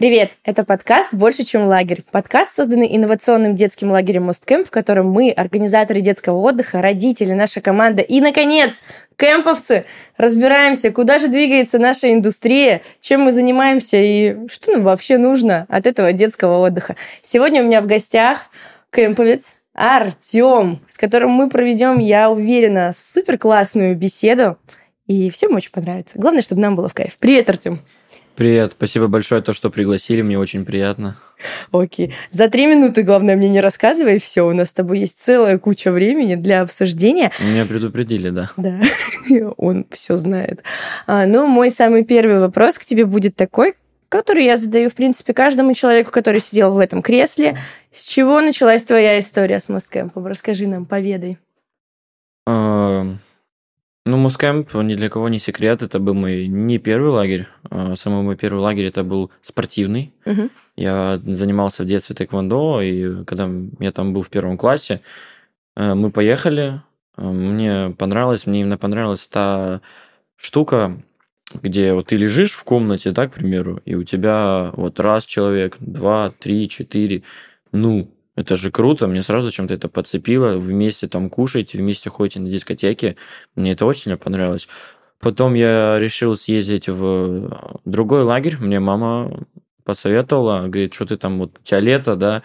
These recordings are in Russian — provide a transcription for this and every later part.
Привет! Это подкаст «Больше, чем лагерь». Подкаст, созданный инновационным детским лагерем Мосткэмп, в котором мы, организаторы детского отдыха, родители, наша команда и, наконец, кемповцы, разбираемся, куда же двигается наша индустрия, чем мы занимаемся и что нам вообще нужно от этого детского отдыха. Сегодня у меня в гостях кемповец Артем, с которым мы проведем, я уверена, супер классную беседу. И всем очень понравится. Главное, чтобы нам было в кайф. Привет, Артем. Привет, спасибо большое, то, что пригласили, мне очень приятно. Окей. За три минуты, главное, мне не рассказывай все. У нас с тобой есть целая куча времени для обсуждения. Меня предупредили, да. Да, он все знает. А, ну, мой самый первый вопрос к тебе будет такой, который я задаю, в принципе, каждому человеку, который сидел в этом кресле. С чего началась твоя история с Мосткэмпом? Расскажи нам, поведай. Ну, Мускэмп, ни для кого не секрет, это был мой не первый лагерь. А самый мой первый лагерь это был спортивный. Мгм. Я занимался в детстве тэквондо, и когда я там был в первом классе, э, мы поехали. Э, Мне понравилось, мне именно понравилась та штука, где вот ты лежишь в комнате, да, к примеру, и у тебя вот раз человек, два, три, четыре, ну, это же круто, мне сразу чем-то это подцепило, вместе там кушаете, вместе ходите на дискотеки, мне это очень понравилось. Потом я решил съездить в другой лагерь, мне мама посоветовала, говорит, что ты там, вот у тебя лето, да,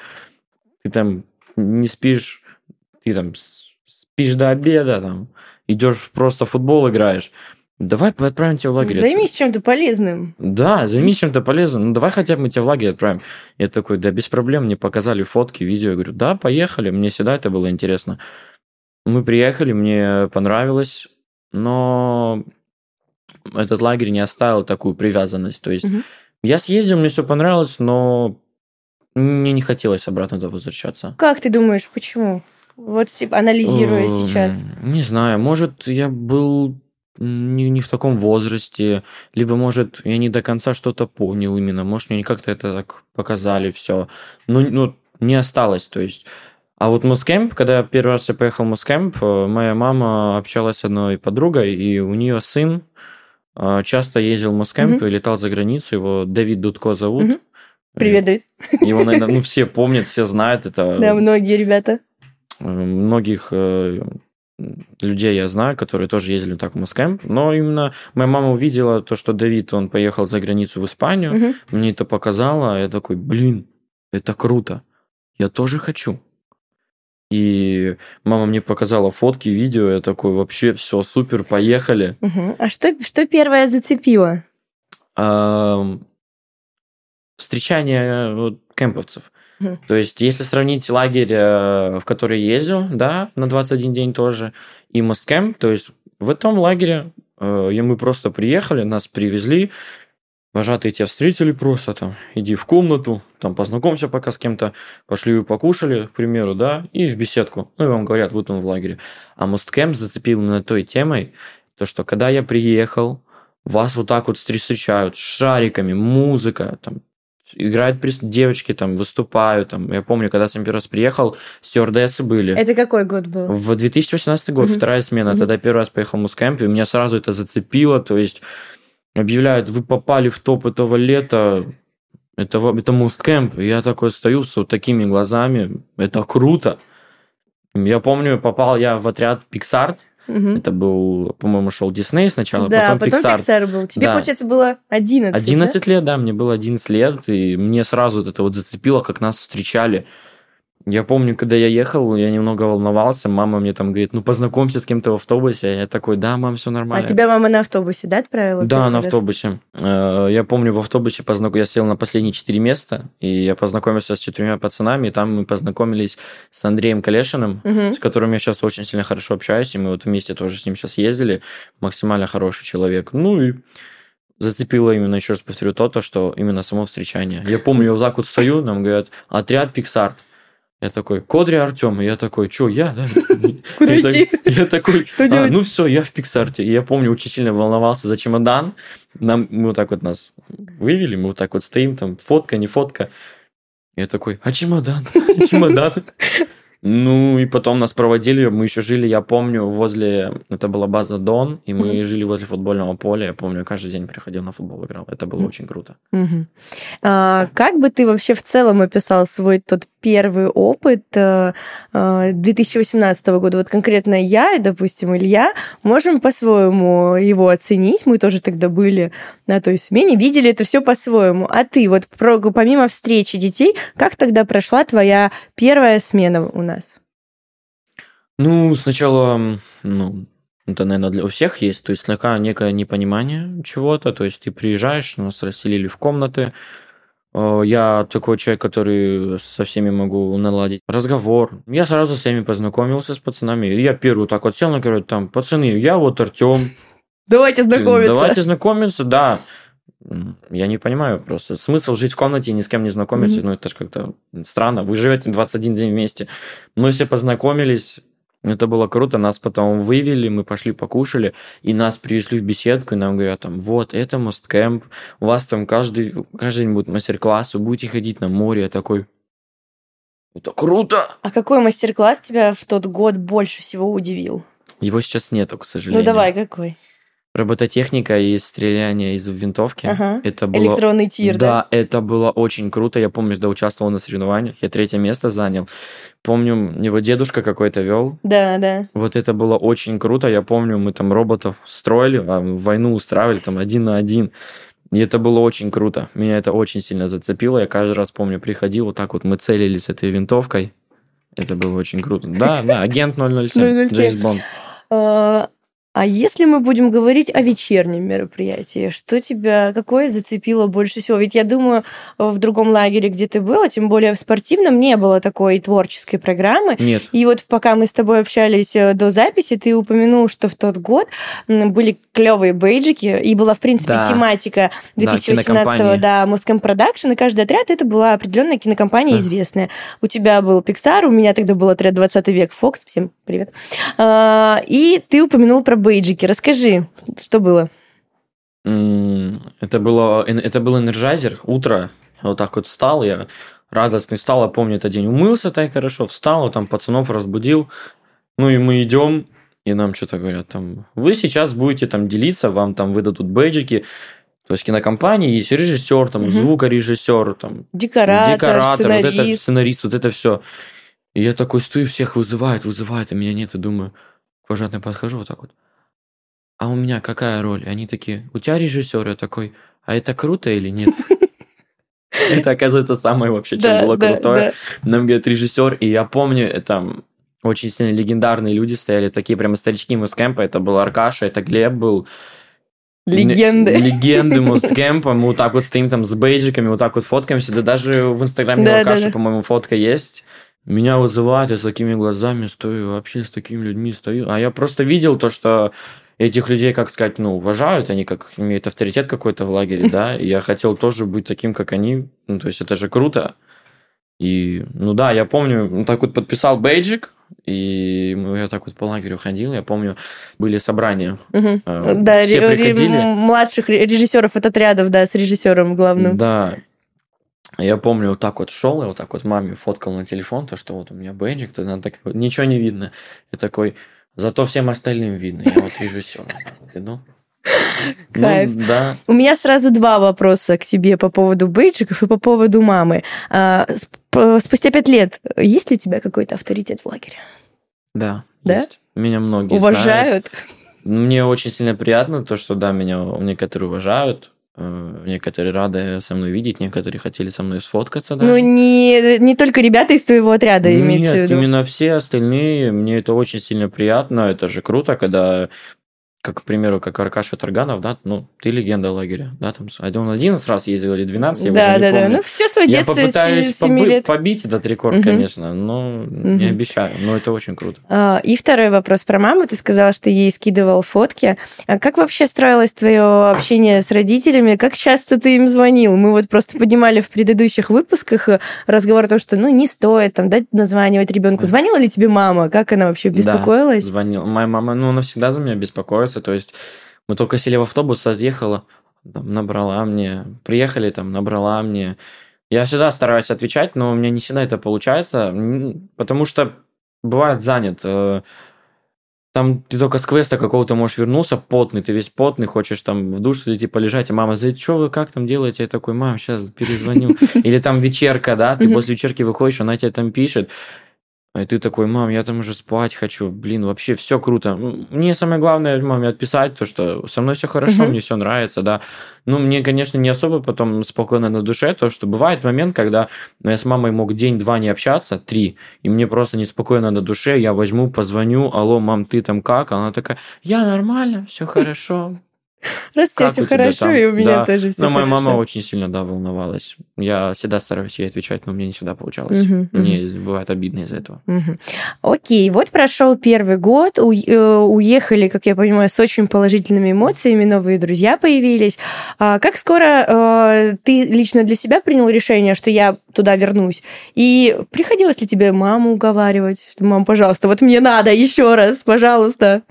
ты там не спишь, ты там спишь до обеда, там, идешь просто футбол играешь. Давай отправим тебя в лагерь. Займись чем-то полезным. Да, займись чем-то полезным. Ну, давай хотя бы мы тебя в лагерь отправим. Я такой, да, без проблем. Мне показали фотки, видео. Я говорю, да, поехали. Мне всегда это было интересно. Мы приехали, мне понравилось, но этот лагерь не оставил такую привязанность. То есть Мгм. я съездил, мне все понравилось, но мне не хотелось обратно туда возвращаться. Как ты думаешь, почему? Вот типа, анализируя сейчас. Не знаю, может, я был не, не в таком возрасте, либо, может, я не до конца что-то понял именно, может, мне как-то это так показали все. Ну, ну, не осталось, то есть. А вот MOST Camp, когда я первый раз я поехал в MOST Camp, э, моя мама общалась с одной подругой, и у нее сын э, часто ездил в MOST Camp Мгм. и летал за границу, его Давид Дудко зовут. Мгм. Привет, Давид. Его, наверное, ну, все помнят, все знают. Это Да, многие ребята. Многих людей я знаю, которые тоже ездили так в MOST Camp, но именно моя мама увидела то, что Давид, он поехал за границу в Испанию, Мгм. мне это показало, я такой, блин, это круто, я тоже хочу. И мама мне показала фотки, видео, я такой, вообще все супер, поехали. Мгм. А что, что первое зацепило? Ам, Встречание вот, кемповцев. То есть, если сравнить лагерь, э, в который ездил, да, на 21 день тоже, и Мосткэмп, то есть в этом лагере э, и мы просто приехали, нас привезли, вожатые тебя встретили просто там, иди в комнату, там познакомься пока с кем-то, пошли вы покушали, к примеру, да, и в беседку. Ну, и вам говорят, вот он в лагере. А Мосткэмп зацепил именно той темой, то, что когда я приехал, вас вот так вот встр- встречают шариками, музыка, там, играют девочки, там, выступают, там. Я помню, когда я первый раз приехал, стюардессы были. Это какой год был? В 2018 год, вторая смена, тогда первый раз поехал в Мускэмп, и меня сразу это зацепило, то есть объявляют, вы попали в топ этого лета, это, это Мускэмп, я такой стою с вот такими глазами, это круто. Я помню, попал я в отряд Pixar, Мгм. это был, по-моему, шел Дисней сначала, да, потом, Pixar. Pixar был. Тебе, Да. получается, было 11, 11 лет, да, мне было 11 лет, и мне сразу вот это вот зацепило, как нас встречали. Я помню, когда я ехал, я немного волновался, мама мне там говорит, ну познакомься с кем-то в автобусе. Я такой, да, мам, все А нормально. тебя мама на автобусе, да, отправила? Да, на раз? автобусе. Э, Я помню, в автобусе познак... я сел на последние четыре места, и я познакомился с четырьмя пацанами, и там мы познакомились с Андреем Калешиным, Мгм. с которым я сейчас очень сильно хорошо общаюсь, и мы вот вместе тоже с ним сейчас ездили. Максимально хороший человек. Ну и зацепило именно, еще раз повторю, то, то, что именно само встречание. Я помню, я так вот стою, нам говорят, отряд Пиксарт. Я такой, Кодри Артем. И я такой, что, я, да? Куда идти? Я такой, «А, делать?» ну все, я в Пиксарте. И я помню, очень сильно волновался за чемодан. Нам, мы вот так вот нас вывели, мы вот так вот стоим, там, фотка, не фотка. Я такой, а чемодан? Чемодан? Ну, и потом нас проводили, мы еще жили, я помню, возле, это была база Дон, и мы mm-hmm. жили возле футбольного поля, я помню, каждый день приходил на футбол, играл, это было mm-hmm. очень круто. Mm-hmm. А, как бы ты вообще в целом описал свой тот первый опыт 2018 э, э, года? Вот конкретно я и, допустим, Илья можем по-своему его оценить, мы тоже тогда были на той смене, видели это все по-своему. А ты, вот помимо встречи детей, как тогда прошла твоя первая смена у нас? Нас? Ну, сначала, ну, это, наверное, для у всех есть. То есть слегка некое непонимание чего-то. То есть ты приезжаешь, нас расселили в комнаты. Э, я такой человек, который со всеми могу наладить разговор. Я сразу с всеми познакомился с пацанами. Я первый так вот сел на говорю, там, пацаны, я вот Артем. Давайте знакомиться. Давайте знакомиться, да. Я не понимаю просто. Смысл жить в комнате и ни с кем не знакомиться, mm-hmm. ну это же как-то странно. Вы живете 21 день вместе. Мы все познакомились, это было круто, нас потом вывели, мы пошли покушали, и нас привезли в беседку, и нам говорят, там, вот, это Мосткэмп, у вас там каждый, каждый день будет мастер-класс, вы будете ходить на море. Я такой, это круто! А какой мастер-класс тебя в тот год больше всего удивил? Его сейчас нету, к сожалению. Ну давай, какой? Робототехника и стреляние из винтовки. Ага. Это было... Электронный тир, да? Да, это было очень круто. Я помню, когда участвовал на соревнованиях, я третье место занял. Помню, его дедушка какой-то вел. Да, да. Вот это было очень круто. Я помню, мы там роботов строили, а войну устраивали там один на один. И это было очень круто. Меня это очень сильно зацепило. Я каждый раз помню, приходил, вот так вот мы целились этой винтовкой. Это было очень круто. Да, да, агент 007, 007. Джеймс Бонд. А, если мы будем говорить о вечернем мероприятии, что тебя, какое зацепило больше всего? Ведь я думаю, в другом лагере, где ты была, тем более в спортивном, не было такой творческой программы. Нет. И вот пока мы с тобой общались э, до записи, ты упомянул, что в тот год были клевые бейджики, и была, в принципе, да. тематика 2018-го, да, Moscom Production, и каждый отряд это была определенная кинокомпания да. известная. У тебя был Pixar, у меня тогда был отряд 20 век Fox, всем привет. А, и ты упомянул про бейджики. Расскажи, что было? Это было, это был energizer, утро. Вот так вот встал я, радостный встал, я помню этот день, умылся так хорошо, встал, там пацанов разбудил. Ну и мы идем, и нам что-то говорят, там, вы сейчас будете там делиться, вам там выдадут бейджики, то есть кинокомпании есть режиссер, там, угу. звукорежиссер, там, декоратор, декоратор сценарист. вот это сценарист, вот это все. И я такой стою, всех вызывает, вызывает, а меня нет, и думаю, к вожатым подхожу вот так вот а у меня какая роль? Они такие, у тебя режиссер, я такой, а это круто или нет? Это, оказывается, самое вообще, что было крутое. Нам говорят режиссер, и я помню, это очень сильно легендарные люди стояли, такие прямо старички Мусткэмпа. Это был Аркаша, это Глеб был. Легенды. Легенды Мусткэмпа. Мы вот так вот стоим там с бейджиками, вот так вот фоткаемся. Да даже в Инстаграме да, да. по-моему, фотка есть. Меня вызывают, я с такими глазами стою, вообще с такими людьми стою. А я просто видел то, что этих людей, как сказать, ну, уважают, они как имеют авторитет какой-то в лагере, да, и я хотел тоже быть таким, как они, ну, то есть это же круто. И, ну да, я помню, ну, так вот подписал бейджик, и я так вот по лагерю ходил, я помню, были собрания. Угу. Да, все приходили. младших режиссеров от отрядов, да, с режиссером главным. Да. Я помню, вот так вот шел, я вот так вот маме фоткал на телефон, то, что вот у меня бейджик, то надо так, ничего не видно. И такой, Зато всем остальным видно. Я вот режиссер. Ну, Кайф. Ну, да. У меня сразу два вопроса к тебе по поводу бейджиков и по поводу мамы. А, спустя пять лет есть ли у тебя какой-то авторитет в лагере? Да, да? есть. Меня многие Уважают? Знают. Мне очень сильно приятно то, что да, меня некоторые уважают, некоторые рады со мной видеть, некоторые хотели со мной сфоткаться. Даже. Ну, не, не только ребята из твоего отряда, Нет, имеется в виду. именно все остальные. Мне это очень сильно приятно. Это же круто, когда как, к примеру, как Аркаша Тарганов, да, ну, ты легенда лагеря, да, там, он 11 раз ездил или 12, я да, уже не да, помню. Да, ну, все свое детство, Я попытаюсь 7 побы- лет. побить этот рекорд, угу. конечно, но угу. не обещаю, но это очень круто. А, и второй вопрос про маму. Ты сказала, что ей скидывал фотки. А как вообще строилось твое общение с родителями? Как часто ты им звонил? Мы вот просто поднимали в предыдущих выпусках разговор о том, что, ну, не стоит там, дать названивать ребенку. Звонила ли тебе мама? Как она вообще беспокоилась? Да, звонила. Моя мама, ну, она всегда за меня беспокоится, нравится. То есть мы только сели в автобус, отъехала, там, набрала мне, приехали, там, набрала мне. Я всегда стараюсь отвечать, но у меня не всегда это получается, потому что бывает занят. Э, там ты только с квеста какого-то можешь вернулся, потный, ты весь потный, хочешь там в душ или типа лежать, и мама говорит, что вы как там делаете? Я такой, мам, сейчас перезвоню. Или там вечерка, да, ты после вечерки выходишь, она тебе там пишет, и ты такой, мам, я там уже спать хочу, блин, вообще все круто. Мне самое главное маме отписать, то, что со мной все хорошо, uh-huh. мне все нравится, да. Ну, мне, конечно, не особо потом спокойно на душе, то, что бывает момент, когда я с мамой мог день-два не общаться, три, и мне просто неспокойно на душе, я возьму, позвоню, алло, мам, ты там как? Она такая, я нормально, все хорошо, Раз у тебя все хорошо, и у меня тоже все Но моя мама очень сильно, да, волновалась. Я всегда стараюсь ей отвечать, но мне не всегда получалось. Мне бывает обидно из-за этого. Окей, вот прошел первый год, э, уехали, как я понимаю, с очень положительными эмоциями, новые друзья появились. А как скоро э, ты лично для себя принял решение, что я туда вернусь? И приходилось ли тебе маму уговаривать, что, мам, пожалуйста, вот мне надо еще раз, пожалуйста?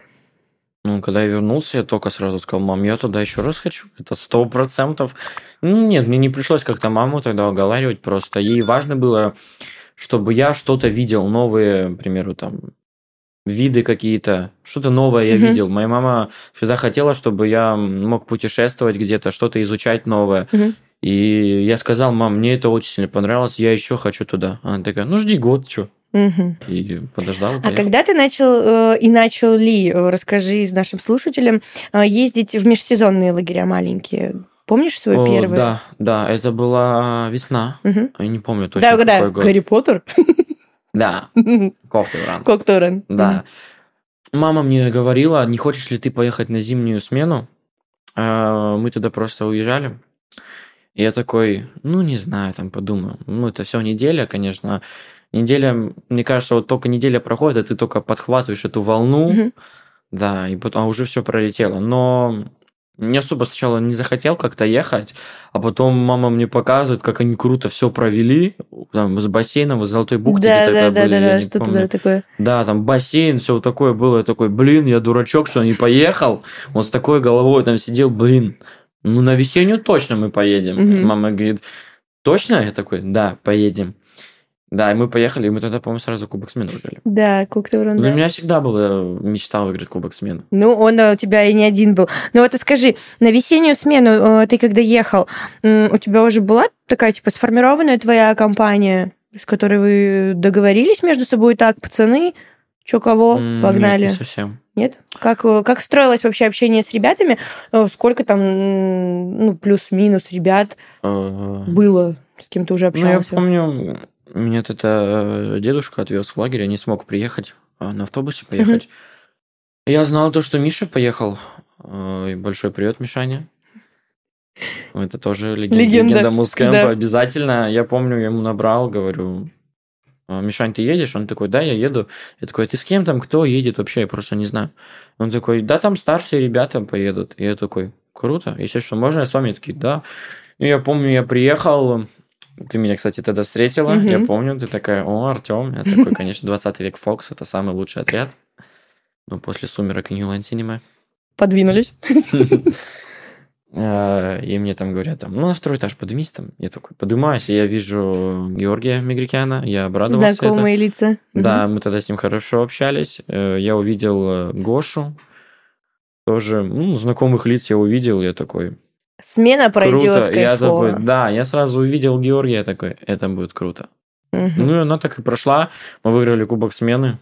Ну, когда я вернулся, я только сразу сказал, мам, я туда еще раз хочу. Это сто процентов. Ну, нет, мне не пришлось как-то маму тогда уговаривать просто. Ей важно было, чтобы я что-то видел, новые, к примеру, там, виды какие-то, что-то новое я mm-hmm. видел. Моя мама всегда хотела, чтобы я мог путешествовать где-то, что-то изучать новое. Mm-hmm. И я сказал, мам, мне это очень сильно понравилось, я еще хочу туда. Она такая, ну жди год, что. Угу. И подождал. А когда ты начал э, и начал ли, э, расскажи нашим слушателям, э, ездить в межсезонные лагеря маленькие? Помнишь свой О, первый? Да, да, это была весна. Угу. Я не помню точно. Да, да, Гарри Поттер. Да, Коктуран. Коктуран. Да. Мама мне говорила, не хочешь ли ты поехать на зимнюю смену? Мы туда просто уезжали. И я такой, ну, не знаю, там подумаю. Ну, это все неделя, конечно неделя, мне кажется, вот только неделя проходит, и ты только подхватываешь эту волну, mm-hmm. да, и потом а уже все пролетело. Но не особо сначала не захотел как-то ехать, а потом мама мне показывает, как они круто все провели, там, с бассейном, в Золотой бухте да, да, да, были, да, да, что туда такое. Да, там бассейн, все такое было, я такой, блин, я дурачок, что не поехал, он с такой головой там сидел, блин, ну на весеннюю точно мы поедем. Угу. Мама говорит, точно? Я такой, да, поедем. Да, и мы поехали, и мы тогда, по-моему, сразу Кубок смены выиграли. Да, Кубок Туран, да. У меня всегда была мечта выиграть Кубок смены. Ну, он у тебя и не один был. Ну вот скажи, на весеннюю смену э, ты когда ехал, у тебя уже была такая, типа, сформированная твоя компания, с которой вы договорились между собой так, пацаны, чё кого, погнали? Нет, не совсем. Нет? Как, э, как строилось вообще общение с ребятами? Э, сколько там, ну, плюс-минус ребят было? С кем то уже общался? Ну, я помню, меня это дедушка отвез в лагерь, я не смог приехать, а на автобусе поехать. Я знал то, что Миша поехал. Э, большой привет, Мишаня. Это тоже легенда, легенда. легенда Мускэмпа. Да. Обязательно. Я помню, я ему набрал, говорю, «А, Мишань, ты едешь? Он такой, да, я еду. Я такой, «А ты с кем там, кто едет вообще? Я просто не знаю. Он такой, да, там старшие ребята поедут. И я такой, круто, если что, можно я с вами? Такие, да. И я помню, я приехал, ты меня, кстати, тогда встретила, mm-hmm. я помню, ты такая, о, Артем, я такой, конечно, 20 век Фокс, это самый лучший отряд. Ну, после «Сумерок» и «Нью Синема». Подвинулись. А, и мне там говорят, там, ну, на второй этаж поднимись там. Я такой поднимаюсь, и я вижу Георгия Мигрикяна, я обрадовался. Знакомые это. лица. Да, мы тогда с ним хорошо общались. Э, я увидел э, Гошу, тоже, ну, знакомых лиц я увидел, я такой, Смена пройдет круто. Я такой, да, я сразу увидел Георгия, такой, это будет круто. Угу. Ну и она так и прошла. Мы выиграли кубок смены.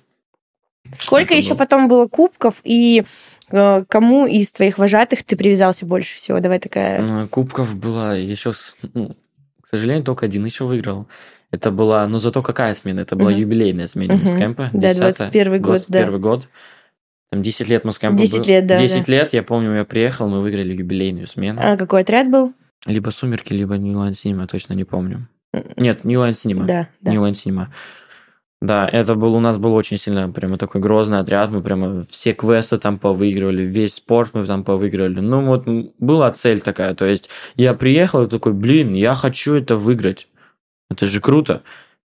Сколько это еще было? потом было кубков и э, кому из твоих вожатых ты привязался больше всего? Давай такая. Ну, кубков было еще, ну, к сожалению, только один еще выиграл. Это была, ну зато какая смена? Это была угу. юбилейная смена угу. Мускэмпа. Да, 21 год, 21 да. год. Там 10 лет Москва 10 лет, да. 10 да. лет, я помню, я приехал, мы выиграли юбилейную смену. А какой отряд был? Либо «Сумерки», либо New Line Cinema, точно не помню. Нет, New Line Cinema. Да, да. New Line Cinema. Да, это был, у нас был очень сильно прямо такой грозный отряд, мы прямо все квесты там повыигрывали, весь спорт мы там повыигрывали. Ну вот была цель такая, то есть я приехал и такой, блин, я хочу это выиграть. Это же круто.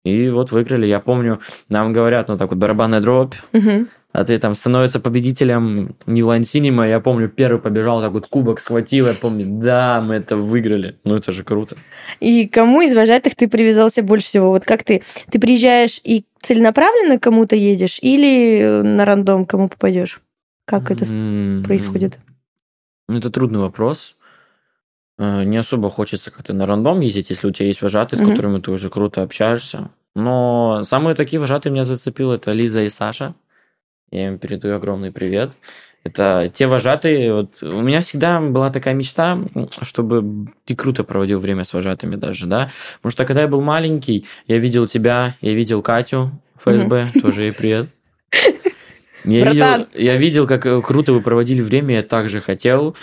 И вот выиграли. Я помню, нам говорят, ну так вот, барабанная дробь, Мгм. а ты там становится победителем Нилан Синема. Я помню, первый побежал, так вот кубок схватил. Я помню, да, мы это выиграли. Ну, это же круто. И кому из вожатых ты привязался больше всего? Вот как ты? Ты приезжаешь и целенаправленно кому-то едешь или на рандом кому попадешь? Как это происходит? Ну, Это трудный вопрос. Э, Не особо хочется как-то на рандом ездить, если у тебя есть вожатые, с Мгм. которыми ты уже круто общаешься. Но самые такие вожатые меня зацепил это Лиза и Саша. Я им передаю огромный привет. Это те вожатые. Вот у меня всегда была такая мечта, чтобы ты круто проводил время с вожатыми даже, да. Потому что когда я был маленький, я видел тебя, я видел Катю ФСБ, тоже ей привет. Я видел, я видел, как э, круто вы проводили время, я также хотел.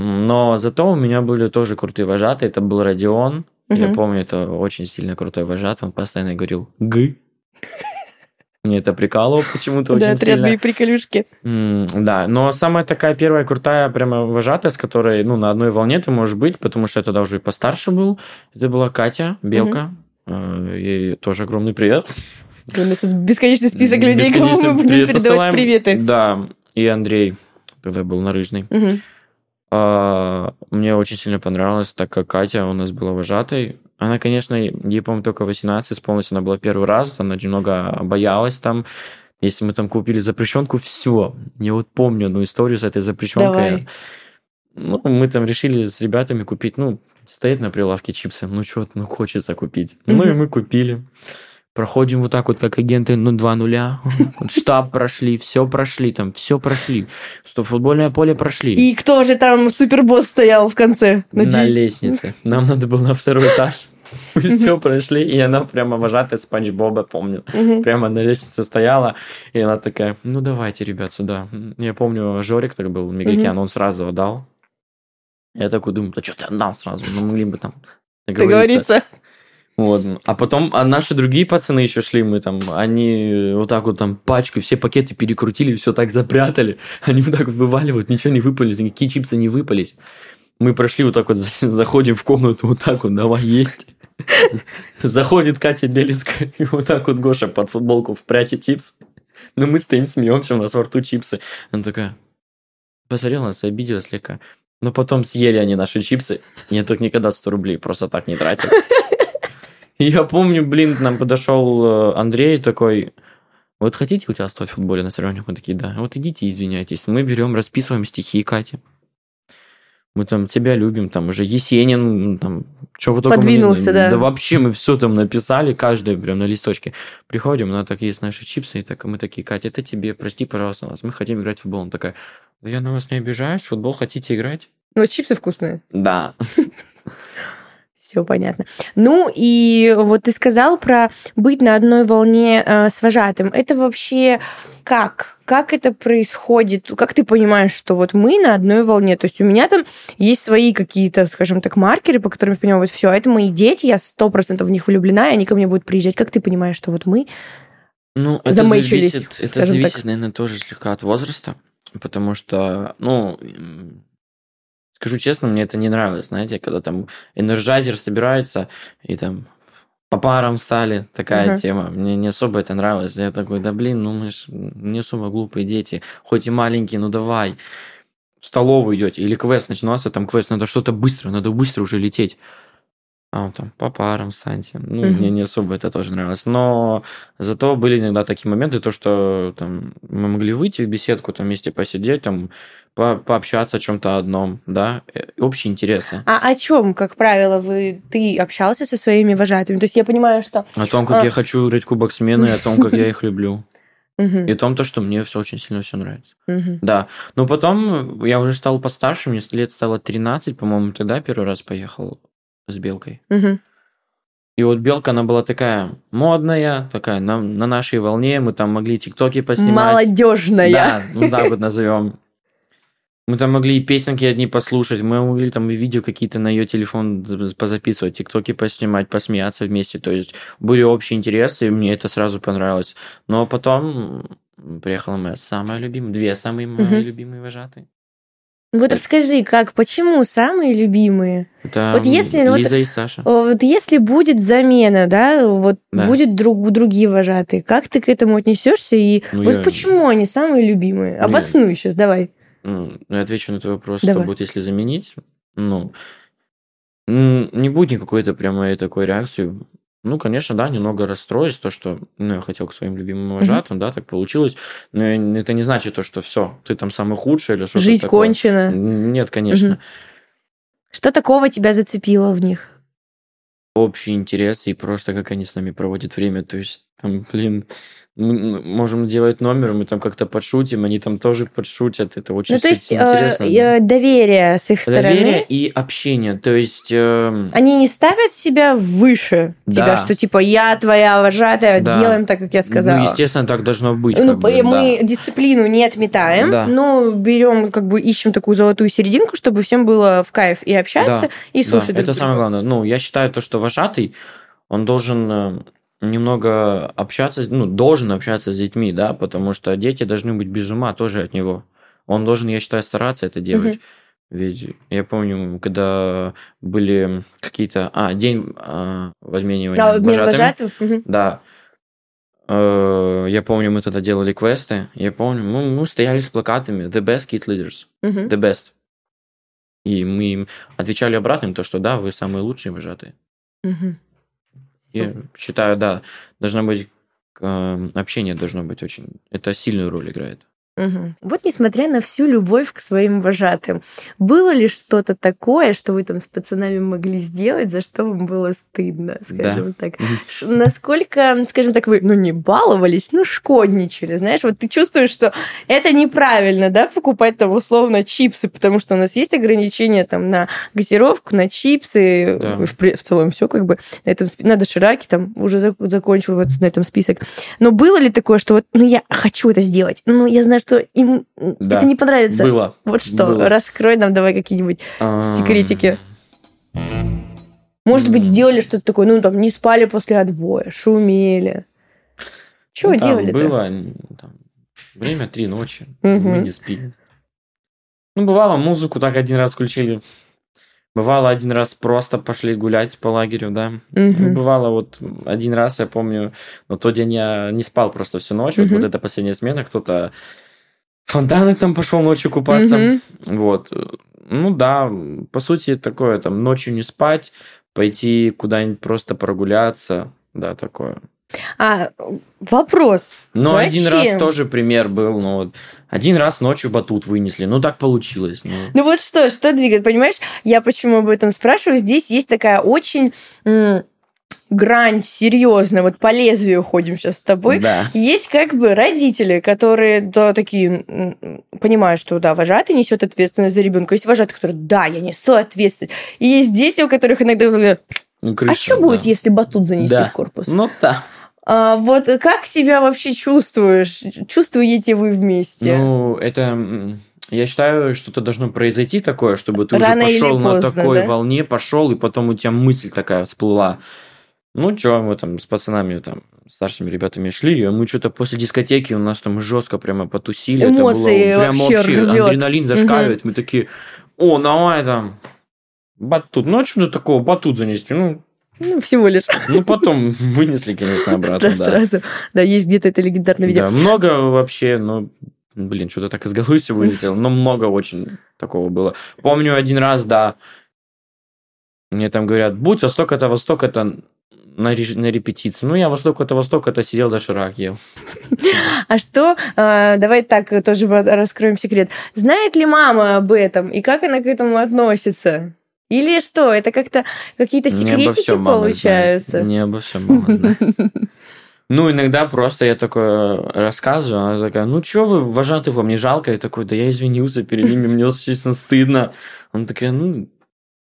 Но зато у меня были тоже крутые вожатые. Это был Родион. Я Мгм. помню, это очень сильно крутой вожатый. Он постоянно говорил «г». Мне это прикалывало почему-то Да, очень сильно. отрядные приколюшки. Да, но самая такая первая крутая прямо вожатая, с которой, ну, на одной волне ты можешь быть, потому что я тогда уже и постарше был, это была Катя Белка. Э, Ей тоже огромный привет. У нас тут бесконечный список людей, кому мы будем передавать приветы. Да, и Андрей тогда был нарыжный. А, Мне очень сильно понравилось, так как Катя у нас была вожатой. Она, конечно, ей, по-моему, только 18 исполнилось, она была первый раз, она немного боялась там. Если мы там купили запрещенку, все. Я вот помню одну историю с этой запрещенкой. Давай. Ну, мы там решили с ребятами купить, ну, стоят на прилавке чипсы, ну, что, ну, хочется купить. Ну, и мы купили. Проходим вот так вот, как агенты, ну, два нуля. Вот Штаб прошли, все прошли, там, все прошли. Что футбольное поле прошли. И кто же там супербосс стоял в конце? На Надеюсь. лестнице. Нам надо было на второй этаж. Мы все прошли, и она прямо вожатая Спанч Боба, помню. Прямо на лестнице стояла, и она такая, ну давайте, ребят, сюда. Я помню, Жорик так был, Мегакян, он сразу отдал. Я такой думаю, да что ты отдал сразу? Мы могли бы там договориться. Вот. А потом а наши другие пацаны еще шли, мы там, они вот так вот там пачкой все пакеты перекрутили, все так запрятали. Они вот так вот вываливают, ничего не выпались, никакие чипсы не выпались. Мы прошли вот так вот, заходим в комнату, вот так вот, давай есть. Заходит Катя Белецкая, и вот так вот Гоша под футболку впрятит чипсы. Ну, мы стоим, смеемся, у нас во рту чипсы. Она такая, посмотрела на нас, обиделась слегка. Но потом съели они наши чипсы. Я так никогда 100 рублей просто так не тратил. Я помню, блин, к нам подошел э, Андрей такой, вот хотите участвовать в футболе на соревнованиях? Мы такие, да. Вот идите, извиняйтесь. Мы берем, расписываем стихи Кати. Мы там тебя любим, там уже Есенин, там, что вы только... мы Подвинулся, да. Да вообще мы все там написали, каждый прям на листочке. Приходим, она так есть наши чипсы, и так, мы такие, Катя, это тебе, прости, пожалуйста, нас. Мы хотим играть в футбол. Она такая, да я на вас не обижаюсь, футбол хотите играть? Ну, чипсы вкусные. Да. Все понятно. Ну, и вот ты сказал про быть на одной волне э, с вожатым. Это вообще как? Как это происходит? Как ты понимаешь, что вот мы на одной волне? То есть у меня там есть свои какие-то, скажем так, маркеры, по которым я понимаю, вот все, это мои дети, я сто процентов в них влюблена, и они ко мне будут приезжать. Как ты понимаешь, что вот мы? Ну, это зависит, это зависит, так. наверное, тоже слегка от возраста, потому что, ну, скажу честно, мне это не нравилось, знаете, когда там energizer собирается и там по парам стали, такая Ага. тема. Мне не особо это нравилось. Я такой, да блин, ну мы ж не особо глупые дети, хоть и маленькие, ну давай. В столовую идете, или квест начинался, там квест, надо что-то быстро, надо быстро уже лететь. А он там по парам встаньте. Ну, Мгм. мне не особо это тоже нравилось. Но зато были иногда такие моменты, то, что там мы могли выйти в беседку, там вместе посидеть, там по- пообщаться о чем-то одном, да, э, общие интересы. А о чем, как правило, вы ты общался со своими вожатыми? То есть я понимаю, что О том, как А. я хочу играть Кубок смены, о том, как я их люблю. И о том, то, что мне все очень сильно все нравится. Да. Но потом я уже стал постарше, мне лет стало 13, по-моему, тогда первый раз поехал с Белкой. Мгм. И вот Белка, она была такая модная, такая на, на нашей волне, мы там могли тиктоки поснимать. Молодежная. Да, ну так вот назовем. Мы там могли и песенки одни послушать, мы могли там и видео какие-то на ее телефон позаписывать, тиктоки поснимать, посмеяться вместе. То есть были общие интересы, и мне это сразу понравилось. Но потом приехала моя самая любимая, две самые мои Мгм. любимые вожатые. Вот Это- расскажи, как, почему самые любимые? Это Вот если, ну, вот- Лиза и Саша. Вот если будет замена, да, вот Да. будет друг, другие вожатые, как ты к этому отнесешься и Ну, вот я- почему они самые любимые? Ну, Обоснуй сейчас, давай. Ну, я отвечу на твой вопрос, Давай. что будет, если заменить. Ну, не будет никакой-то прямо такой реакции. Ну, конечно, да, немного расстроюсь, то, что ну, я хотел к своим любимым вожатым, да, так получилось. Но это не значит то, что все, ты там самый худший или что-то Жизнь такое. кончена. Нет, конечно. Мгм. Что такого тебя зацепило в них? Общий интерес и просто как они с нами проводят время. То есть, там, блин, мы можем делать номер, мы там как-то подшутим, они там тоже подшутят. Это очень Ну, то есть кстати, интересно. э, э, доверие с их Доверие стороны. и общение. То есть... эм, Они не ставят себя выше тебя, Да. что типа я твоя вожатая, Да. делаем так, как я сказала. Ну, естественно, так должно быть. Ну, бы, мы да. дисциплину не отметаем, Да. но берем, как бы ищем такую золотую серединку, чтобы всем было в кайф и общаться, Да, и Да, слушать. друг это самое друга. главное. Ну, я считаю то, что вожатый, он должен э, немного общаться, ну, должен общаться с детьми, да, потому что дети должны быть без ума тоже от него. Он должен, я считаю, стараться это делать. Ведь я помню, когда были какие-то... А, день а, возменивания Да, вожатыми. вожатых. Мгм. Да. Э, Я помню, мы тогда делали квесты. Я помню, мы, мы стояли с плакатами The best kid leaders. Мгм. The best. И мы им отвечали обратно им то, что да, вы самые лучшие вожатые. Мгм. Я считаю, да, должно быть э, общение должно быть очень... Это сильную роль играет. Мгм. Вот несмотря на всю любовь к своим вожатым, было ли что-то такое, что вы там с пацанами могли сделать, за что вам было стыдно, скажем так? Ш- Насколько, скажем так, вы, ну, не баловались, ну, шкодничали, знаешь, вот ты чувствуешь, что это неправильно, да, покупать там условно чипсы, потому что у нас есть ограничения там на газировку, на чипсы, Да. в, в целом все как бы на этом, спи- на дошираке там уже зак- закончил вот на этом список. Но было ли такое, что вот, ну, я хочу это сделать, ну, я знаю, что им м, Да. это не понравится. Было. Вот что, Было. раскрой нам давай какие-нибудь А, секретики. Может быть, сделали что-то такое, ну, там, не спали после отбоя, шумели. Чего ну, делали-то? Было там, время три ночи. Мы не спили. Ну, бывало, музыку так один раз включили. Бывало, один раз просто пошли гулять по лагерю, да. Мгм. Бывало, вот один раз, я помню, на тот день я не спал просто всю ночь. Вот, Мгм. вот эта последняя смена, кто-то фонтаны там пошел ночью купаться. Мгм. Вот. Ну да, по сути, такое, там, ночью не спать, пойти куда-нибудь просто прогуляться, да, такое. А, вопрос. Но один раз тоже пример был, ну вот, один раз ночью батут вынесли, ну так получилось. Ну, Ну вот что, что двигает, понимаешь? Я почему об этом спрашиваю? Здесь есть такая очень грань серьезная. Вот по лезвию ходим сейчас с тобой. да. Есть как бы родители, которые да, такие понимают, что да, вожатый несет ответственность за ребенка. Есть вожатый, который да, я несу ответственность. И есть дети, у которых иногда говорят, Ну, а крыша, что будет, да. если батут занести Да. в корпус? Ну да. А, вот как себя вообще чувствуешь? Чувствуете вы вместе? Ну, это, я считаю, что-то должно произойти такое, чтобы ты Рано уже пошел на поздно, такой да? волне, пошел, и потом у тебя мысль такая всплыла. Ну, что, мы там с пацанами, там, старшими ребятами шли, и мы что-то после дискотеки у нас там жестко прямо потусили. Эмоции это было прям вообще вообще, адреналин зашкаливает. Мы такие, о, давай там, батут. Ну, а что такого, батут занести? Ну, Ну, всего лишь. ну потом вынесли, конечно, обратно, Да, да. сразу. Да, есть где-то это легендарное видео. Да, много вообще, ну, блин, что-то так из головы все вылетело, но много очень такого было. Помню один раз, да, мне там говорят, будь восток-то, восток-то на, реш- на репетиции. Ну, я восток-то, восток-то сидел, доширак ел. А что, а, давай так тоже раскроем секрет. Знает ли мама об этом и как она к этому относится? Или что, это как-то какие-то секретики получаются? Не обо всем мама знает. Ну, иногда просто я такое рассказываю, она такая, ну, что вы, вожатых вам не жалко? Я такой, да я извинился перед ними, мне, честно, стыдно. Она такая, ну,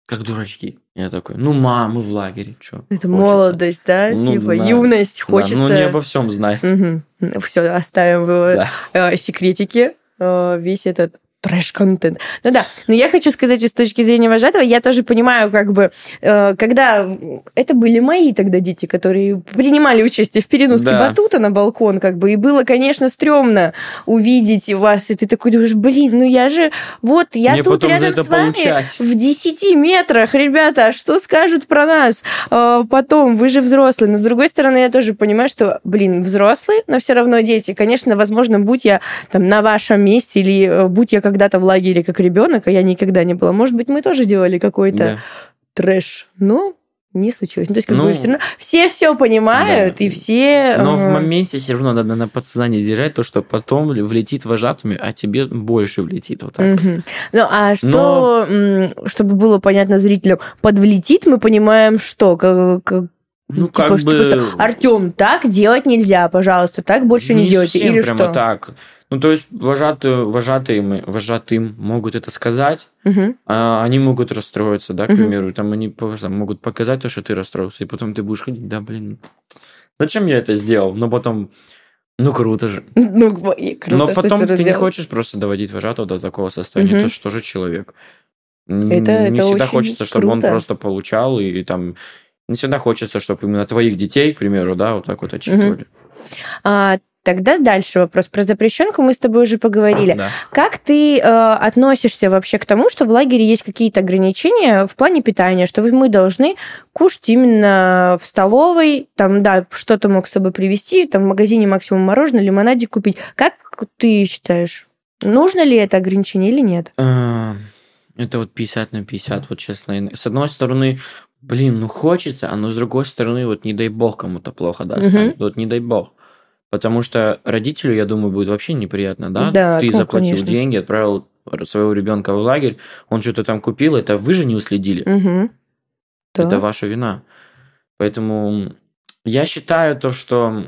как дурачки. Я такой, ну, мамы в лагере, что? Это молодость, да? Ну, типа да. юность, хочется... ну, не обо всем знать. Все, оставим его Да. э, секретики, э, весь этот трэш-контент. Ну да, но я хочу сказать, с точки зрения вожатого, я тоже понимаю, как бы, э, когда это были мои тогда дети, которые принимали участие в переноске да. батута на балкон, как бы, и было, конечно, стрёмно увидеть вас, и ты такой думаешь, блин, ну я же, вот, я Мне тут рядом с вами получать. в 10 метрах, ребята, а что скажут про нас э, потом? Вы же взрослые. Но с другой стороны, я тоже понимаю, что, блин, взрослые, но все равно дети. Конечно, возможно, будь я там на вашем месте или э, будь я когда-то в лагере как ребенок, а я никогда не была. Может быть, мы тоже делали какой-то да. трэш. Но не случилось. Ну, то есть, как ну, бы все равно все все понимают, да. и все... Но э... в моменте все равно надо на подсознание держать то, что потом влетит вожатыми, а тебе больше влетит вот так. Угу. Ну, а что, Но... чтобы было понятно зрителям, под влетит мы понимаем что? Как, как, ну, типа, как что бы... Артем, так делать нельзя, пожалуйста, так больше не, не делайте. Или прямо что? так. Ну, то есть вожатые, вожатые, вожатым могут это сказать, угу. а они могут расстроиться, да, к угу. примеру. Там они там, могут показать то, что ты расстроился, и потом ты будешь ходить, да, блин, зачем я это сделал? Но потом, ну, круто же. Ну, круто, Но потом ты, ты не хочешь просто доводить вожатого до такого состояния, угу. это что же человек. Это, не это всегда хочется, чтобы круто. он просто получал, и, и там не всегда хочется, чтобы именно твоих детей, к примеру, да, вот так вот отчитывали. Угу. А, Тогда дальше вопрос. Про запрещенку мы с тобой уже поговорили. Да. Как ты э, относишься вообще к тому, что в лагере есть какие-то ограничения в плане питания, что мы должны кушать именно в столовой, там, да, что-то мог с собой привезти, там в магазине максимум мороженое, лимонадик купить. Как ты считаешь, нужно ли это ограничение или нет? А, это вот 50 на 50, вот честно. С одной стороны, блин, ну хочется, а но с другой стороны, вот не дай бог кому-то плохо, да. Угу. Вот не дай бог. Потому что родителю, я думаю, будет вообще неприятно, да? Да, Ты заплатил конечно. деньги, отправил своего ребенка в лагерь, он что-то там купил, это вы же не уследили. Угу. Да. Это ваша вина. Поэтому я считаю то, что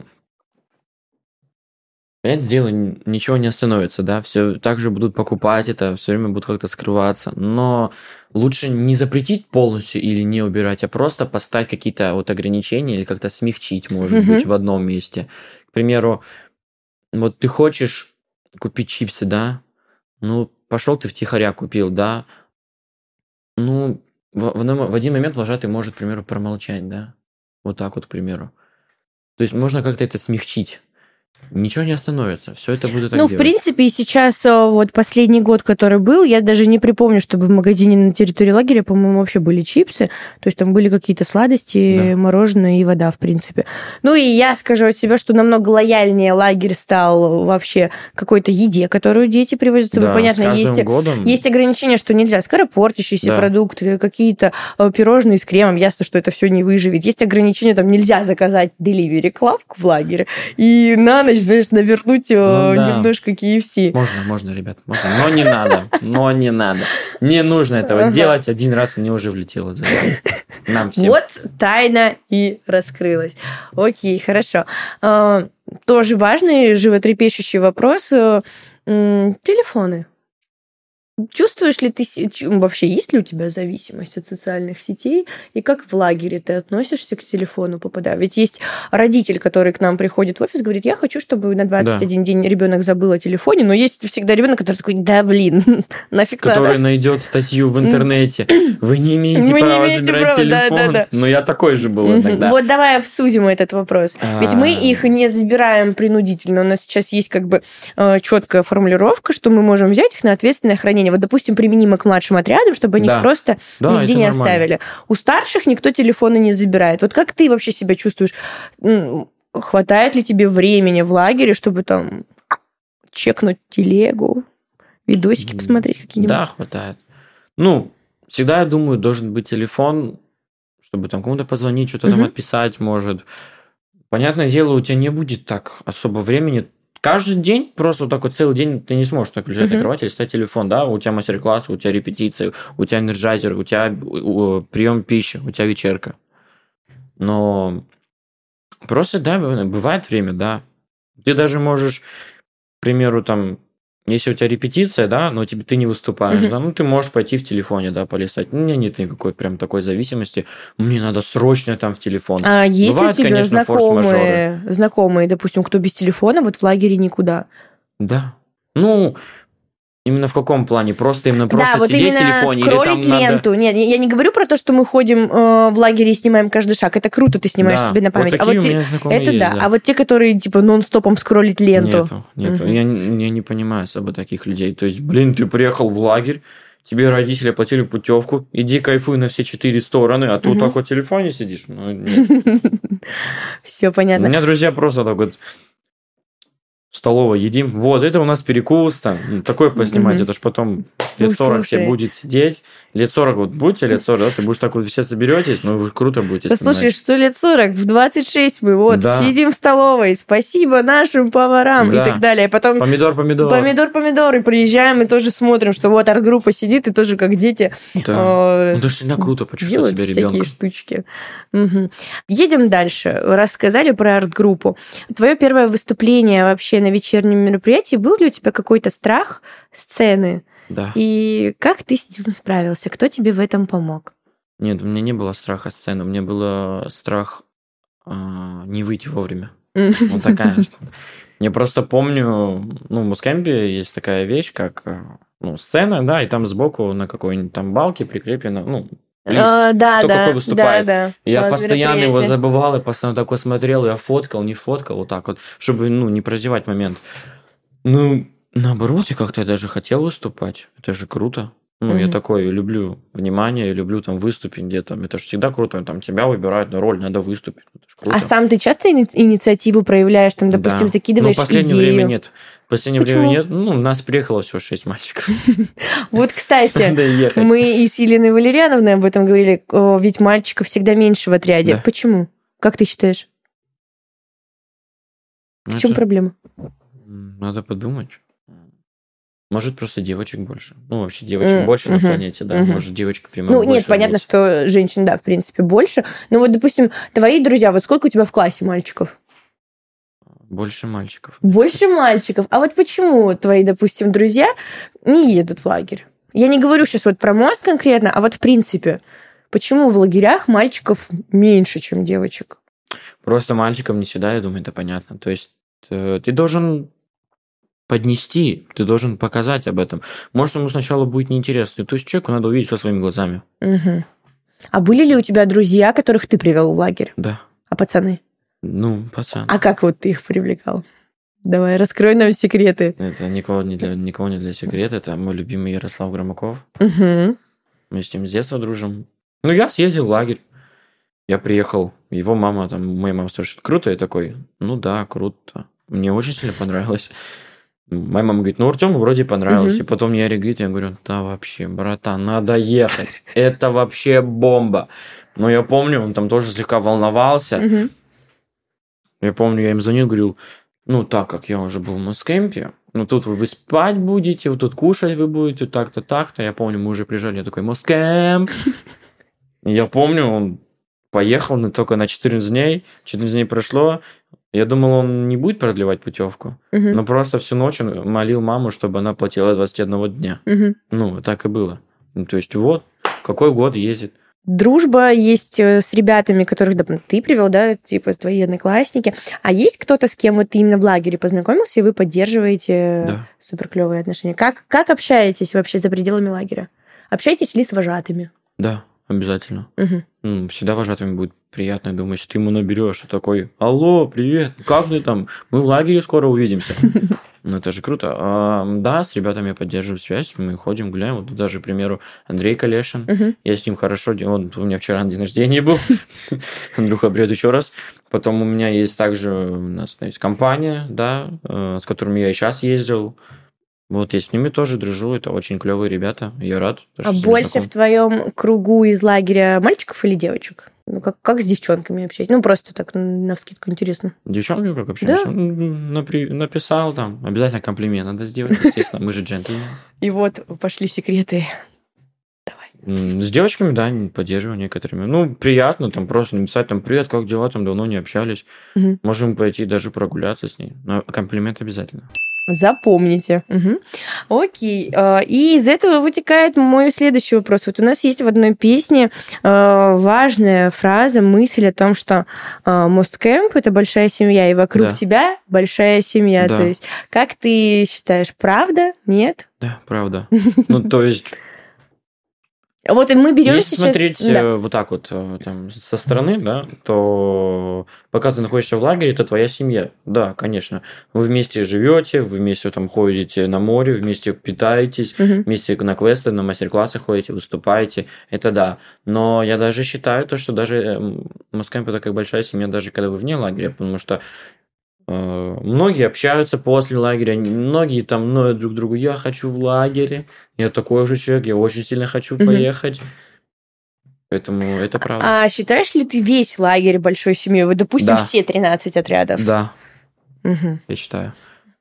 это дело ничего не остановится, да, все так же будут покупать это, все время будут как-то скрываться, но лучше не запретить полностью или не убирать, а просто поставить какие-то вот ограничения или как-то смягчить, может угу. быть, в одном месте. К примеру, вот ты хочешь купить чипсы, да? Ну, пошел ты втихаря купил, да? Ну, в, в, в один момент вожатый может, к примеру, промолчать, да? Вот так вот, к примеру. То есть можно как-то это смягчить. Ничего не остановится, все это будет так Ну, делать. в принципе, сейчас э, вот последний год, который был, я даже не припомню, чтобы в магазине на территории лагеря, по-моему, вообще были чипсы, то есть там были какие-то сладости, да. мороженое и вода, в принципе. Ну, и я скажу от себя, что намного лояльнее лагерь стал вообще какой-то еде, которую дети привозят собой. Да, Понятно, есть, годом... есть ограничения, что нельзя, скоропортящиеся да. продукты, какие-то э, пирожные с кремом, ясно, что это все не выживет. Есть ограничения, там нельзя заказать delivery club в лагере, и на ночь, знаешь, навернуть э, ну, да. немножко KFC. Можно, можно, ребят, можно. Но не надо. Но не надо. Не нужно этого ага. делать. Один раз мне уже влетело за Нам всем. Вот тайна и раскрылась. Окей, хорошо. А, тоже важный, животрепещущий вопрос. Э, телефоны. Чувствуешь ли ты вообще есть ли у тебя зависимость от социальных сетей и как в лагере ты относишься к телефону попадая? Ведь есть родитель, который к нам приходит в офис, говорит, я хочу, чтобы на 21 да. день ребенок забыл о телефоне, но есть всегда ребенок, который такой, да блин, нафиг Который надо. найдет статью в интернете, вы не имеете Вы права не имеете забирать права, телефон. Да, да, да. Но я такой же был иногда. Вот давай обсудим этот вопрос. Ведь мы их не забираем принудительно. У нас сейчас есть как бы э, четкая формулировка, что мы можем взять их на ответственное хранение вот, допустим, применимо к младшим отрядам, чтобы они да. их просто да, нигде не нормально. оставили. У старших никто телефоны не забирает. Вот как ты вообще себя чувствуешь? Хватает ли тебе времени в лагере, чтобы там чекнуть телегу, видосики посмотреть какие-нибудь? Да, хватает. Ну, всегда, я думаю, должен быть телефон, чтобы там кому-то позвонить, что-то угу. там отписать, может. Понятное дело, у тебя не будет так особо времени Каждый день, просто вот так вот целый день ты не сможешь так лежать uh-huh. на кровати листать телефон, да, у тебя мастер-класс, у тебя репетиции, у тебя energizer, у тебя прием пищи, у тебя вечерка. Но просто, да, бывает время, да. Ты даже можешь, к примеру, там, если у тебя репетиция, да, но тебе ты не выступаешь, mm-hmm. да, ну ты можешь пойти в телефоне, да, полистать. У меня нет никакой прям такой зависимости. Мне надо срочно там в телефон. А есть Бывают, ли у тебя конечно, знакомые, знакомые, допустим, кто без телефона, вот в лагере никуда? Да. Ну, Именно в каком плане? Просто именно просто да, вот сидеть в телефоне скроллить или там ленту. надо... Нет, я не говорю про то, что мы ходим э, в лагере и снимаем каждый шаг. Это круто, ты снимаешь Да, себе на память. Вот а вот у те- меня знакомые это есть, да. А вот те, которые типа нон-стопом скроллить ленту. Нету, нету. Мгм. Я, не- я не понимаю особо таких людей. То есть, блин, ты приехал в лагерь, тебе родители оплатили путевку, иди кайфуй на все четыре стороны, а ты вот Мгм. так вот в телефоне сидишь. Ну. Все У понятно. меня друзья просто так вот в столовой едим. Вот, это у нас перекус там. Такое поснимать, Мгм. это ж потом лет Ну, 40 все слушай. будет сидеть. Лет 40, вот будете лет 40, да, ты будешь так вот все соберетесь, ну, вы круто будете Да слушай, снимать. что лет 40, в 26 мы вот Да. сидим в столовой, спасибо нашим поварам и Да. так далее. Потом Помидор, помидор. помидор, помидор, и приезжаем и тоже смотрим, что вот арт-группа сидит и тоже как дети Да. э, Ну, это всегда круто почувствовать себя всякие ребенком. штучки. Мгм. Едем дальше. Рассказали про арт-группу. Твое первое выступление вообще на вечернем мероприятии, был ли у тебя какой-то страх сцены? Да. И как ты с этим справился? Кто тебе в этом помог? Нет, у меня не было страха сцены, у меня было страх а, не выйти вовремя. Вот такая штука. Я просто помню, ну, в Мускемпе есть такая вещь, как э, ну, сцена, да, и там сбоку на какой-нибудь там балке прикреплено, ну, лист. А, да, Кто да, какой выступает. да, да. Я постоянно его забывал, и постоянно такой смотрел, я фоткал, не фоткал, вот так вот, чтобы, ну, не прозевать момент. Ну, наоборот, я как-то даже хотел выступать. Это же круто. Ну, я Мгм. такой люблю внимание, люблю там выступить где-то. Это же всегда круто. Там тебя выбирают на роль, надо выступить. А сам ты часто ини- инициативу проявляешь, там, допустим, Да. закидываешь Ну, в последнее идею? время нет. Последнее Почему? время нет. Ну, у нас приехало всего шесть мальчиков. Вот, кстати, мы и с Еленой Валерьяновной об этом говорили, ведь мальчиков всегда меньше в отряде. Почему? Как ты считаешь? Ну, В чем проблема? Надо подумать. Может, просто девочек больше. Ну, вообще девочек М, больше на мгм, планете, да. мгм. Может, девочки прямо Ну, нет, понятно, что женщин, да, в принципе, больше. Но вот, допустим, твои друзья, вот сколько у тебя в классе мальчиков? Больше мальчиков. Больше мальчиков. А вот почему твои, допустим, друзья не едут в лагерь? Я не говорю сейчас вот про мост конкретно, а вот в принципе. Почему в лагерях мальчиков меньше, чем девочек? Просто мальчикам не всегда, я думаю, это понятно. То есть э, ты должен поднести, ты должен показать об этом. Может, ему сначала будет неинтересно. То есть человеку надо увидеть все своими глазами. Мгм. А были ли у тебя друзья, которых ты привел в лагерь? Да. А пацаны? Ну, пацан. А как вот ты их привлекал? Давай, раскрой нам секреты. Это никого не для, никого не для секрета. Это мой любимый Ярослав Громаков. Мгм. Мы с ним с детства дружим. Ну, я съездил в лагерь. Я приехал. Его мама, там, моя мама спрашивает, круто? Я такой, ну да, круто. Мне очень сильно понравилось. Моя мама говорит, ну, Артему вроде понравилось. Мгм. И потом Ярик говорит, я говорю, да вообще, братан, надо ехать. Это вообще бомба. Но я помню, он там тоже слегка волновался. Мгм. Я помню, я им звонил, говорил, ну, так как я уже был в Москемпе, ну, тут вы спать будете, вот тут кушать вы будете, так-то, так-то. Я помню, мы уже приезжали, я такой, Москемп. Я помню, он поехал на, только на 14 дней, 14 дней прошло, я думал, он не будет продлевать путевку, Мгм. но просто всю ночь он молил маму, чтобы она платила 21 дня. Мгм. Ну, так и было. Ну, то есть, вот, какой год ездит. Дружба есть э, с ребятами, которых да, ты привел, да, типа твои одноклассники. А есть кто-то, с кем вот ты именно в лагере познакомился, и вы поддерживаете Да. супер клевые отношения? Как, как общаетесь вообще за пределами лагеря? Общаетесь ли с вожатыми? Да, обязательно. Мгм. Ну, всегда вожатым будет приятно. Я думаю, если ты ему наберешь, что такой, алло, привет, как ты там? Мы в лагере скоро увидимся. Ну, это же круто. А, да, с ребятами я поддерживаю связь, мы ходим, гуляем. Вот даже, к примеру, Андрей Калешин. Мгм. Я с ним хорошо, он у меня вчера на день рождения был. Андрюха, привет еще раз. Потом у меня есть также, у нас есть компания, да, э, с которыми я и сейчас ездил. Вот я с ними тоже дружу, это очень клевые ребята, я рад. А больше в твоем кругу из лагеря мальчиков или девочек? Ну, как, как с девчонками общаетесь? Ну, просто так, на вскидку интересно. Девчонки как общаемся? Да. Ну, напри- Написал там, обязательно комплимент надо сделать, естественно, мы же джентльмены. И вот пошли секреты. Давай. С девочками, да, поддерживаю некоторыми. Ну, приятно там просто написать, там, привет, как дела, там давно не общались. Можем пойти даже прогуляться с ней. Но комплимент обязательно. Запомните. Угу. Окей. А, и из этого вытекает мой следующий вопрос. Вот у нас есть в одной песне а, важная фраза, мысль о том, что Мосткэмп — это большая семья, и вокруг да. тебя большая семья. Да. То есть как ты считаешь, правда? Нет? Да, правда. Ну, то есть вот и мы берем Если сейчас... смотреть да. Э, вот так вот э, там, со стороны, да, то пока ты находишься в лагере, это твоя семья. Да, конечно. Вы вместе живете, вы вместе там ходите на море, вместе питаетесь, угу. вместе на квесты, на мастер-классы ходите, выступаете. Это да. Но я даже считаю то, что даже э, Москва это как большая семья, даже когда вы вне лагеря, потому что многие общаются после лагеря, многие там ноют друг другу, я хочу в лагере, я такой же человек, я очень сильно хочу поехать. Поэтому это правда. А считаешь ли ты весь лагерь большой семьей? Вы, допустим, да. все 13 отрядов? Да. Угу. Я считаю.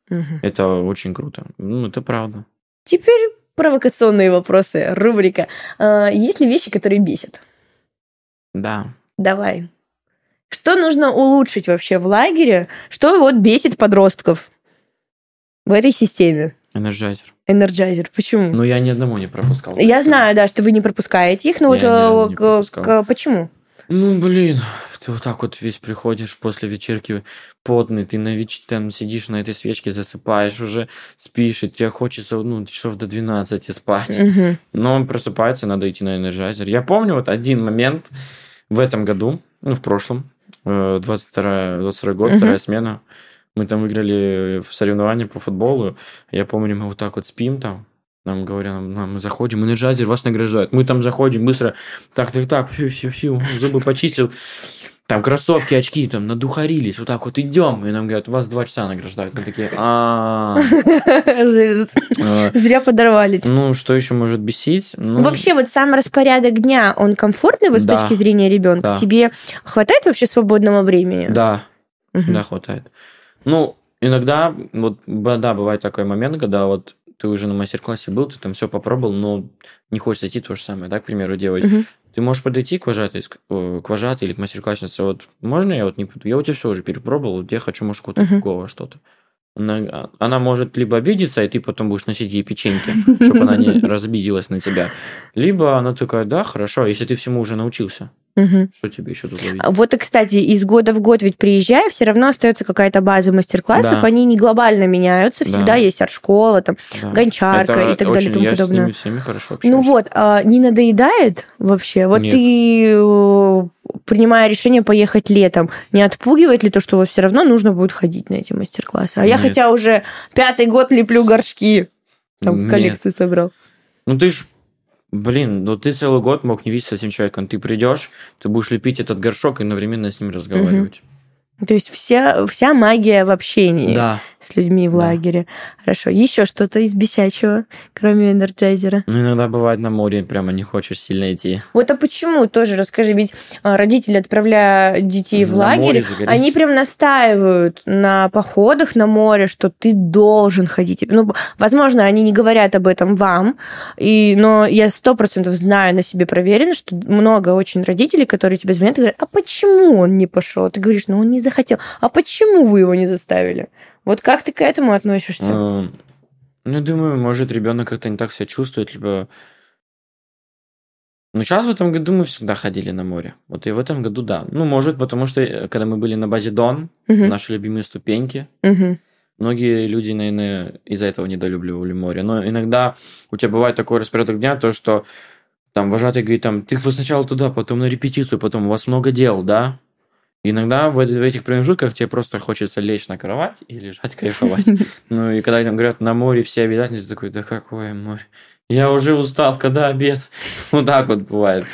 Угу. Это очень круто. Ну, это правда. Теперь провокационные вопросы. Рубрика. А, есть ли вещи, которые бесят? Да. Давай. Что нужно улучшить вообще в лагере? Что вот бесит подростков в этой системе? Energizer. Energizer. Почему? Ну, я ни одного не пропускал. Я знаю, да, что вы не пропускаете их, но я вот э, к, к, почему? Ну, блин, ты вот так вот весь приходишь после вечерки потный, ты на веч... там сидишь на этой свечке, засыпаешь, уже спишь, и тебе хочется, ну, часов до 12 спать. Угу. Но он просыпается, надо идти на energizer. Я помню вот один момент в этом году, ну, в прошлом, 22, 22 год, угу. вторая смена. Мы там выиграли в соревновании по футболу. Я помню, мы вот так вот спим там. Нам говорят, нам, мы заходим, energizer вас награждают. Мы там заходим быстро, так, так, так, фью, фью, фью, зубы почистил. Там кроссовки, очки, там надухарились, вот так вот идем. И нам говорят, вас два часа награждают. Мы такие, а Зря подорвались. Ну, что еще может бесить? Ну, вообще, вот сам распорядок дня, он комфортный вот с точки зрения ребенка? Тебе хватает вообще свободного времени? Да, да, хватает. Ну, иногда, вот, да, бывает такой момент, когда вот ты уже на мастер-классе был, ты там все попробовал, но не хочешь идти то же самое, да, к примеру, делать. Угу. Ты можешь подойти к вожатой, к вожатой или к мастер-класснице, вот, можно я вот не? Я у тебя все уже перепробовал, вот я хочу, может, какого-то угу. другого что-то. Она, она может либо обидеться, и ты потом будешь носить ей печеньки, чтобы она не разбиделась на тебя. Либо она такая, да, хорошо, если ты всему уже научился. Угу. Что тебе еще тут увидеть? Вот, и, кстати, из года в год ведь приезжая, все равно остается какая-то база мастер-классов, да. они не глобально меняются, всегда да. есть арт-школа, там, да. гончарка Это и так очень, далее и тому я подобное. С ними всеми хорошо общаюсь. Ну вот, а не надоедает вообще? Вот Нет. ты э, принимая решение поехать летом, не отпугивает ли то, что все равно нужно будет ходить на эти мастер-классы? А Нет. я хотя уже пятый год леплю горшки, там Нет. коллекцию собрал. Ну ты ж Блин, ну ты целый год мог не видеться с этим человеком. Ты придешь, ты будешь лепить этот горшок и одновременно с ним разговаривать. То есть вся, вся магия в общении да. с людьми в да. лагере. Хорошо. Еще что-то из бесячего, кроме energizer а? Ну, иногда бывает на море, прямо не хочешь сильно идти. Вот а почему? Тоже расскажи. Ведь а, родители, отправляя детей в на лагерь, они прям настаивают на походах на море, что ты должен ходить. Ну, возможно, они не говорят об этом вам, и, но я сто процентов знаю на себе проверено, что много очень родителей, которые тебе звонят и говорят, а почему он не пошел? Ты говоришь, ну он не захотел. А почему вы его не заставили? Вот как ты к этому относишься? А, ну, я думаю, может, ребенок как-то не так себя чувствует, либо... Ну, сейчас в этом году мы всегда ходили на море. Вот и в этом году да. Ну, может, потому что, э, когда мы были на базе Дон, угу. наши любимые ступеньки, угу. многие люди, наверное, из-за этого недолюбливали море. Но иногда у тебя бывает такой распорядок дня, то, что там вожатый говорит, там, ты сначала туда, потом на репетицию, потом у вас много дел, да? Иногда в, этих промежутках тебе просто хочется лечь на кровать и лежать, кайфовать. Ну и когда там говорят, на море все обязательно, ты такой, да какое море? Я уже устал, когда обед? Вот так вот бывает.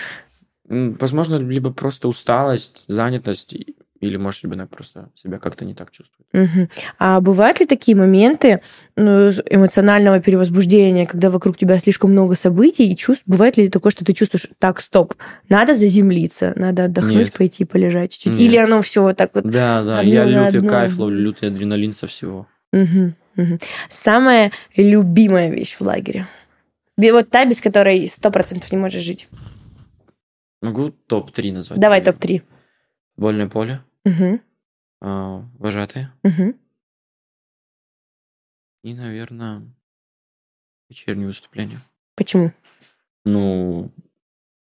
Возможно, либо просто усталость, занятость или, может, ребенок просто себя как-то не так чувствует. Угу. А бывают ли такие моменты ну, эмоционального перевозбуждения, когда вокруг тебя слишком много событий и чувств? Бывает ли такое, что ты чувствуешь, так, стоп, надо заземлиться, надо отдохнуть, Нет. пойти полежать чуть-чуть? Нет. Или оно все вот так вот? Да, да, я лютый одно... кайф ловлю, лютый адреналин со всего. Угу, угу. Самая любимая вещь в лагере? Вот та, без которой сто процентов не можешь жить. Могу топ-3 назвать? Давай топ-3. Вольное поле. Угу. А, вожатые. Угу. И, наверное, вечернее выступление. Почему? Ну,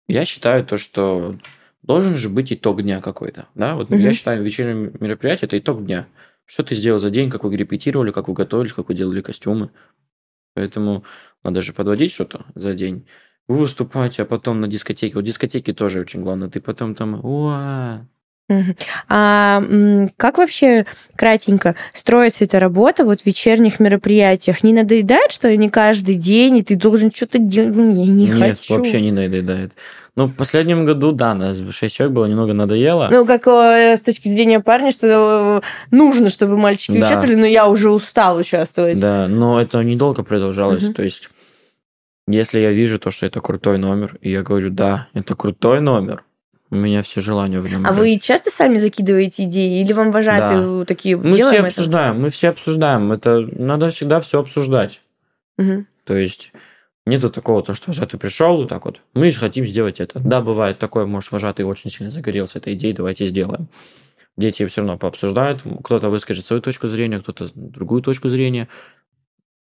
я считаю то, что должен же быть итог дня какой-то, да? Вот я Мгм. считаю, вечернее мероприятие – это итог дня. Что ты сделал за день, как вы репетировали, как вы готовились, как вы делали костюмы. Поэтому надо же подводить что-то за день. Вы выступаете, а потом на дискотеке. Вот дискотеки тоже очень главное. Ты потом там, уа. А как вообще кратенько строится эта работа вот в вечерних мероприятиях? Не надоедает, что не каждый день, и ты должен что-то делать? Я не Нет, хочу. вообще не надоедает. Ну, в последнем году, да, нас 6 человек было, немного надоело. Ну, как э, с точки зрения парня, что э, нужно, чтобы мальчики Да. участвовали, но я уже устал участвовать. Да, но это недолго продолжалось. Мгм. То есть, если я вижу то, что это крутой номер, и я говорю, да, это крутой номер, у меня все желания в нем. А вы часто сами закидываете идеи? Или вам вожатые такие, Мы все это? обсуждаем, мы все обсуждаем. Это надо всегда все обсуждать. Мгм. То есть нету такого, то, что вожатый пришел, вот так вот, мы хотим сделать это. Да, бывает такое, может, вожатый очень сильно загорелся этой идеей, давайте сделаем. Дети все равно пообсуждают, кто-то выскажет свою точку зрения, кто-то другую точку зрения.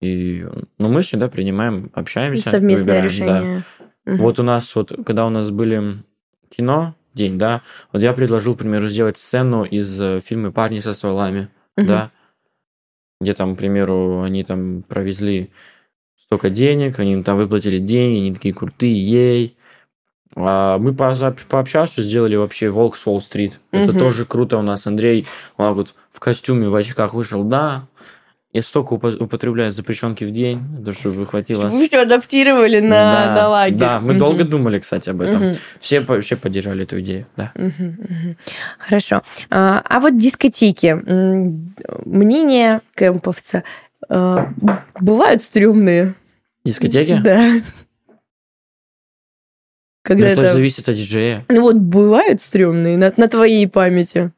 И, ну, мы всегда принимаем, общаемся. Совместное выбираем, да. решение. Мгм. Вот у нас вот, когда у нас были кино, день, да, вот я предложил, к примеру, сделать сцену из э, фильма «Парни со стволами», Мгм. да, где там, к примеру, они там провезли столько денег, они им там выплатили деньги, они такие крутые, ей. А мы поza- пообщался, сделали вообще «Волк с Уолл-стрит». Это Мгм. тоже круто у нас. Андрей он вот в костюме, в очках вышел, да, я столько упо- употребляю запрещенки в день, то, чтобы хватило... Вы все адаптировали на, Да, на лагерь. Да, мы Мгм. долго думали, кстати, об этом. Мгм. Все вообще поддержали эту идею, да. Мгм, мгм. Хорошо. А, а вот дискотеки. Мнение кемповца. а, Бывают стрёмные. Дискотеки? Да. Когда это это... зависит от диджея. Ну вот бывают стрёмные на, на твоей памяти.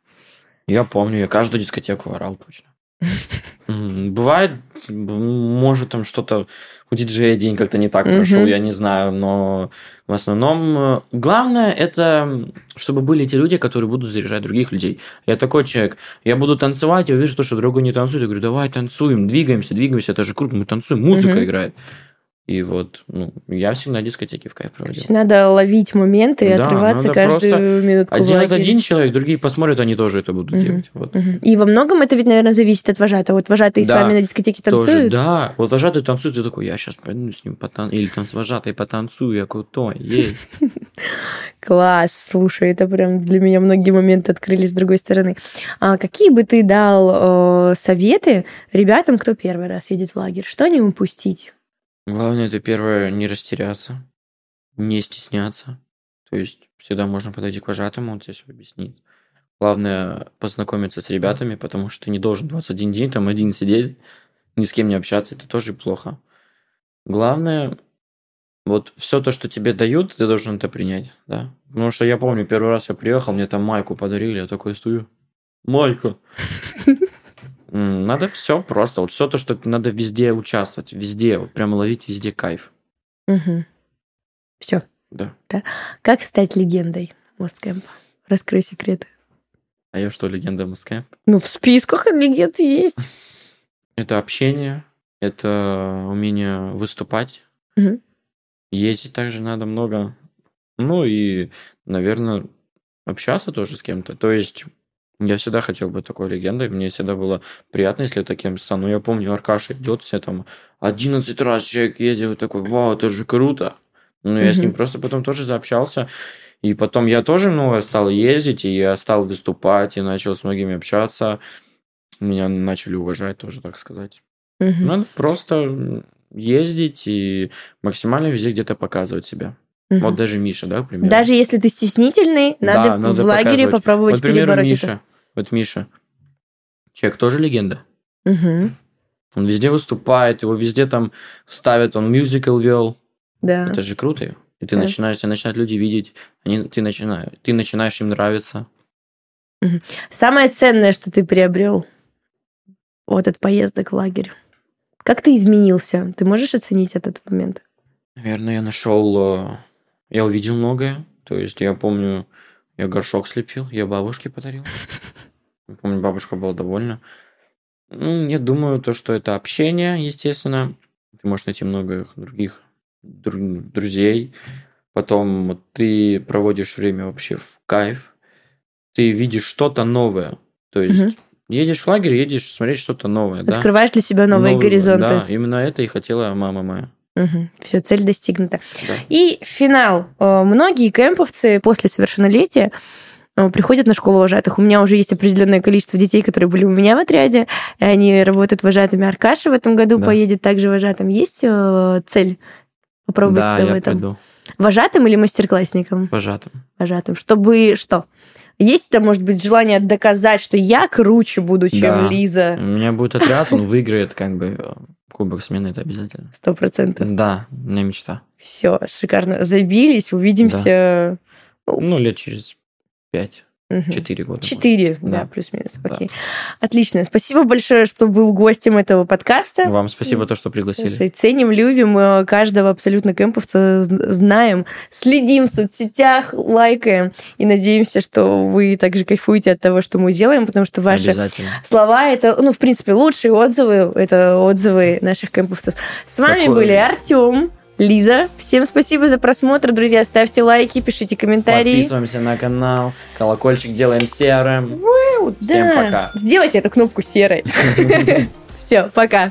Я помню, я каждую дискотеку орал точно. Бывает, может, там что-то у диджея день как-то не так прошел, я не знаю, но в основном э, главное это, чтобы были те люди, которые будут заряжать других людей. Я такой человек, я буду танцевать, я увижу, то, что другой не танцует, я говорю, давай танцуем, двигаемся, двигаемся, это же круто, мы танцуем, музыка играет. И вот, ну, я всегда дискотеки в кайф То проводил. есть надо ловить моменты и Да, отрываться каждую минутку Сделает лагере. один человек, другие посмотрят, они тоже это будут Мгм. делать. Вот. Мгм. И во многом это ведь, наверное, зависит от вожатого. Вот вожатый с Да, вами на дискотеке Тоже, танцует. да. Вот вожатый танцует, ты такой, я сейчас пойду с ним потан... Или там с вожатой потанцую, я крутой, ей. Класс, слушай, это прям для меня многие моменты открылись с другой стороны. А какие бы ты дал э, советы ребятам, кто первый раз едет в лагерь? Что не упустить? Главное, это первое, не растеряться, не стесняться. То есть всегда можно подойти к вожатому, он тебе все объяснит. Главное, познакомиться с ребятами, потому что ты не должен 21 день там один сидеть, ни с кем не общаться, это тоже плохо. Главное, вот все то, что тебе дают, ты должен это принять, да. Потому что я помню, первый раз я приехал, мне там майку подарили, я такой стою, майка. Надо все просто, вот все то, что надо везде участвовать, везде, вот прямо ловить везде кайф, Все. да. Как стать легендой Мосткэмпа? Раскрой секреты. А я что, легенда Москвы? Ну, в списках легенд есть. Это общение, это умение выступать. Мгм. Ездить также надо много. Ну и, наверное, общаться тоже с кем-то. То есть я всегда хотел быть такой легендой. Мне всегда было приятно, если я таким стану. Я помню, Аркаша идет, все там 11 раз человек едет, такой, вау, это же круто. Ну, я с ним просто потом тоже заобщался. И потом я тоже много стал ездить, и я стал выступать, и начал с многими общаться. Меня начали уважать тоже, так сказать. Надо просто ездить и максимально везде где-то показывать себя. Вот даже Миша, да, к примеру. Даже если ты стеснительный, Да, надо, надо в лагере показывать. попробовать Вот, к примеру, перебороть Миша. это. Вот Миша. Человек тоже легенда. Мгм. Он везде выступает, его везде там ставят, он мюзикл вел. Да. Это же круто. И ты Да. начинаешь, тебя начинают люди видеть, они, ты, начинаешь, ты начинаешь им нравиться. Самое ценное, что ты приобрел вот от поездок в лагерь. Как ты изменился? Ты можешь оценить этот момент? Наверное, я нашел, э, я увидел многое. То есть я помню, я горшок слепил, я бабушке подарил. Помню, бабушка была довольна. Я думаю, то, что это общение, естественно. Ты можешь найти много других друзей. Потом ты проводишь время вообще в кайф. Ты видишь что-то новое. То есть угу. едешь в лагерь, едешь смотреть что-то новое. Открываешь да? для себя новые, новые горизонты. Да, именно это и хотела мама моя. Угу. Все, цель достигнута. Да. И финал. Э, многие кемповцы после совершеннолетия э, приходят на школу вожатых. У меня уже есть определенное количество детей, которые были у меня в отряде, и они работают вожатыми. Аркаша в этом году да. поедет также вожатым. Есть э, цель попробовать да, себя я в этом? Пойду. Вожатым или мастер-классником? Вожатым. Вожатым. Чтобы что? Есть там, может быть, желание доказать, что я круче буду, чем да. Лиза? У меня будет отряд, он выиграет как бы кубок смены, это обязательно. Сто процентов. Да, у меня мечта. Все, шикарно. Забились, увидимся. Да. Ну, лет через пять. Четыре года. Четыре, да, да плюс-минус. Да. Окей. Отлично. Спасибо большое, что был гостем этого подкаста. Вам спасибо, то, что пригласили. Слушай, ценим, любим э, каждого абсолютно кемповца, знаем, следим в соцсетях, лайкаем и надеемся, что вы также кайфуете от того, что мы делаем, потому что ваши слова это, ну, в принципе, лучшие отзывы, это отзывы наших кемповцев. С вами Такое... были Артем. Лиза. Всем спасибо за просмотр, друзья. Ставьте лайки, пишите комментарии. Подписываемся на канал. Колокольчик делаем серым. Всем пока. Сделайте эту кнопку серой. Все, пока.